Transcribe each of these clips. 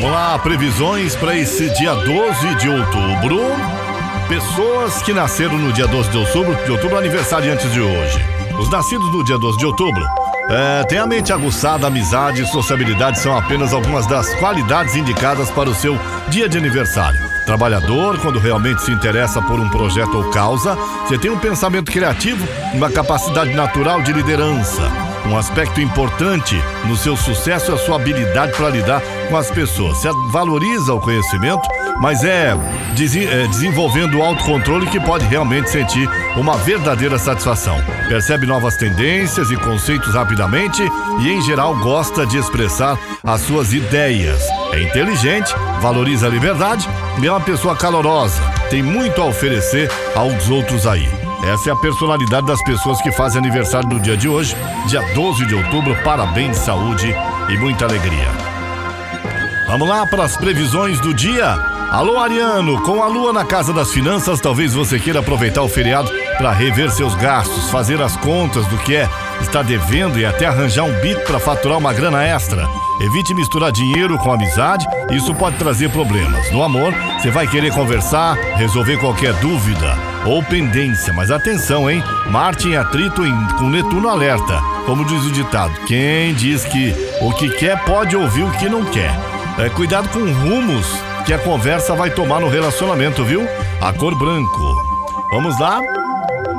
Vamos lá, previsões para esse dia 12 de outubro. Pessoas que nasceram no dia 12 de outubro, de outubro aniversariantes de hoje. Os nascidos no dia 12 de outubro é, têm a mente aguçada, amizade e sociabilidade são apenas algumas das qualidades indicadas para o seu dia de aniversário. Trabalhador, quando realmente se interessa por um projeto ou causa, você tem um pensamento criativo, uma capacidade natural de liderança. Um aspecto importante no seu sucesso é a sua habilidade para lidar com as pessoas. Você valoriza o conhecimento, mas é, é desenvolvendo o autocontrole que pode realmente sentir uma verdadeira satisfação. Percebe novas tendências e conceitos rapidamente e, em geral, gosta de expressar as suas ideias. É inteligente, valoriza a liberdade e é uma pessoa calorosa. Tem muito a oferecer aos outros aí. Essa é a personalidade das pessoas que fazem aniversário no dia de hoje, dia 12 de outubro. Parabéns, saúde e muita alegria. Vamos lá para as previsões do dia. Alô, Ariano, com a lua na casa das finanças, talvez você queira aproveitar o feriado para rever seus gastos, fazer as contas do que é está devendo e até arranjar um bico para faturar uma grana extra. Evite misturar dinheiro com amizade, isso pode trazer problemas. No amor, você vai querer conversar, resolver qualquer dúvida ou pendência, mas atenção, hein? Marte em atrito em, com Netuno alerta. Como diz o ditado, quem diz que o que quer pode ouvir o que não quer. É, cuidado com rumos que a conversa vai tomar no relacionamento, viu? A cor branco. Vamos lá?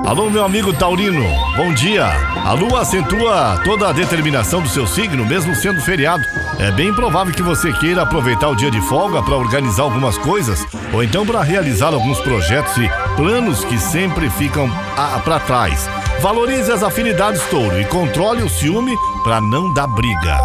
Alô, meu amigo Taurino, bom dia. A lua acentua toda a determinação do seu signo, mesmo sendo feriado. É bem provável que você queira aproveitar o dia de folga para organizar algumas coisas, ou então para realizar alguns projetos e planos que sempre ficam para trás. Valorize as afinidades, touro, e controle o ciúme para não dar briga.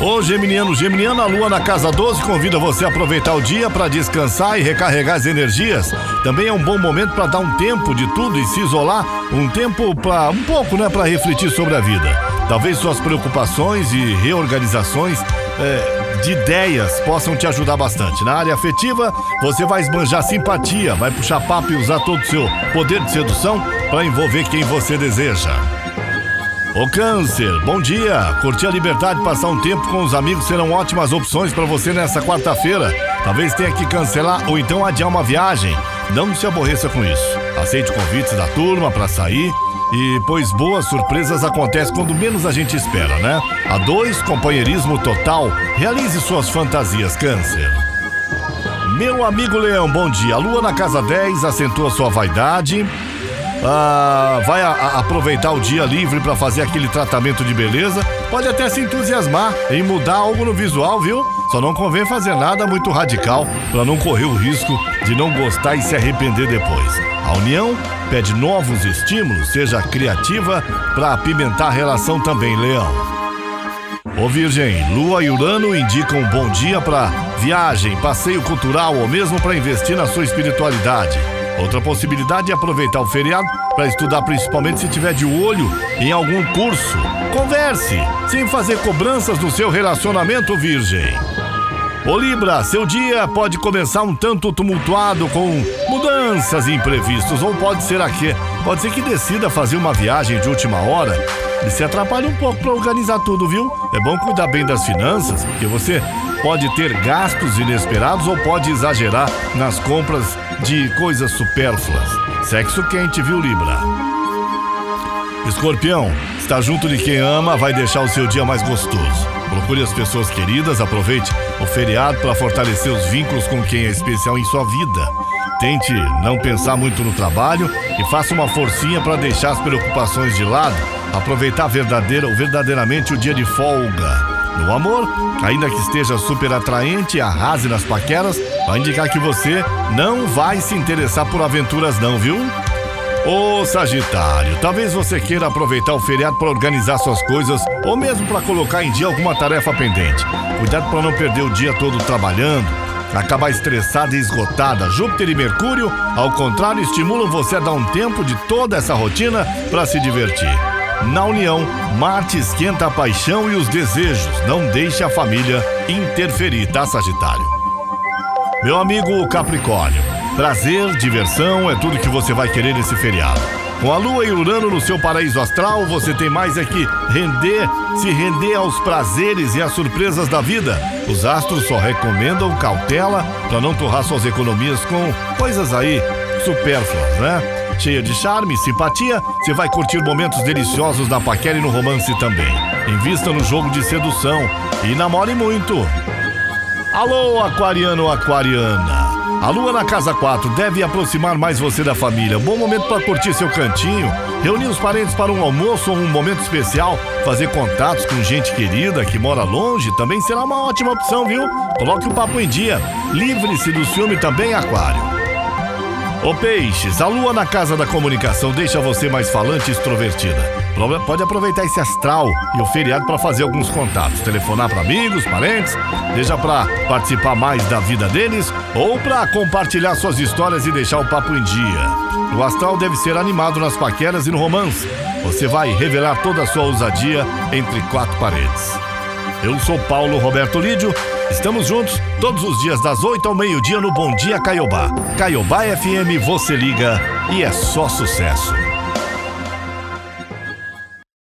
Ô Geminiano, Geminiano, a lua na casa 12 convida você a aproveitar o dia para descansar e recarregar as energias. Também é um bom momento para dar um tempo de tudo e se isolar, um tempo para um pouco, né, para refletir sobre a vida. Talvez suas preocupações e reorganizações é, de ideias possam te ajudar bastante. Na área afetiva, você vai esbanjar simpatia, vai puxar papo e usar todo o seu poder de sedução para envolver quem você deseja. Ô Câncer, bom dia! Curtir a liberdade, passar um tempo com os amigos serão ótimas opções para você nessa quarta-feira. Talvez tenha que cancelar ou então adiar uma viagem. Não se aborreça com isso. Aceite convites da turma para sair e pois boas surpresas acontecem quando menos a gente espera, né? A dois, companheirismo total. Realize suas fantasias, Câncer. Meu amigo Leão, bom dia. A lua na casa 10 acentua sua vaidade ah, vai a, a aproveitar o dia livre para fazer aquele tratamento de beleza, pode até se entusiasmar em mudar algo no visual, viu? Só não convém fazer nada muito radical para não correr o risco de não gostar e se arrepender depois. A união pede novos estímulos, seja criativa para apimentar a relação também, Leão. Ô Virgem, Lua e Urano indicam um bom dia para viagem, passeio cultural ou mesmo para investir na sua espiritualidade. Outra possibilidade é aproveitar o feriado para estudar, principalmente se tiver de olho em algum curso. Converse, sem fazer cobranças no seu relacionamento virgem. Ô Libra, seu dia pode começar um tanto tumultuado com mudanças e imprevistos, ou pode ser aqui, pode ser que decida fazer uma viagem de última hora e se atrapalhe um pouco para organizar tudo, viu? É bom cuidar bem das finanças, porque você pode ter gastos inesperados ou pode exagerar nas compras de coisas supérfluas. Sexo quente, viu, Libra? Escorpião, estar junto de quem ama vai deixar o seu dia mais gostoso. Procure as pessoas queridas, aproveite o feriado para fortalecer os vínculos com quem é especial em sua vida. Tente não pensar muito no trabalho e faça uma forcinha para deixar as preocupações de lado, aproveitar verdadeira, verdadeiramente o dia de folga. No amor, ainda que esteja super atraente e arrase nas paqueras, vai indicar que você não vai se interessar por aventuras não, viu? Ô Sagitário, talvez você queira aproveitar o feriado para organizar suas coisas ou mesmo para colocar em dia alguma tarefa pendente. Cuidado para não perder o dia todo trabalhando, acabar estressada e esgotada. Júpiter e Mercúrio, ao contrário, estimulam você a dar um tempo de toda essa rotina para se divertir. Na união, Marte esquenta a paixão e os desejos. Não deixe a família interferir, tá, Sagitário? Meu amigo Capricórnio, prazer, diversão é tudo que você vai querer nesse feriado. Com a Lua e Urano no seu paraíso astral, você tem mais é que render, se render aos prazeres e às surpresas da vida. Os astros só recomendam cautela para não torrar suas economias com coisas aí supérfluas, né? Cheia de charme e simpatia, você vai curtir momentos deliciosos na paquera e no romance também. Invista no jogo de sedução e namore muito. Alô, aquariano, aquariana. A lua na casa 4 deve aproximar mais você da família. Bom momento para curtir seu cantinho, reunir os parentes para um almoço ou um momento especial, fazer contatos com gente querida que mora longe também será uma ótima opção, viu? Coloque o papo em dia. Livre-se do ciúme também, Aquário. Ô Peixes, a lua na casa da comunicação deixa você mais falante e extrovertida. Pode aproveitar esse astral e o feriado para fazer alguns contatos, telefonar para amigos, parentes, seja para participar mais da vida deles ou para compartilhar suas histórias e deixar o papo em dia. O astral deve ser animado nas paqueras e no romance. Você vai revelar toda a sua ousadia entre quatro paredes. Eu sou Paulo Roberto Lídio. Estamos juntos todos os dias das 8 ao meio-dia no Bom Dia Caiobá. Caiobá FM, você liga e é só sucesso.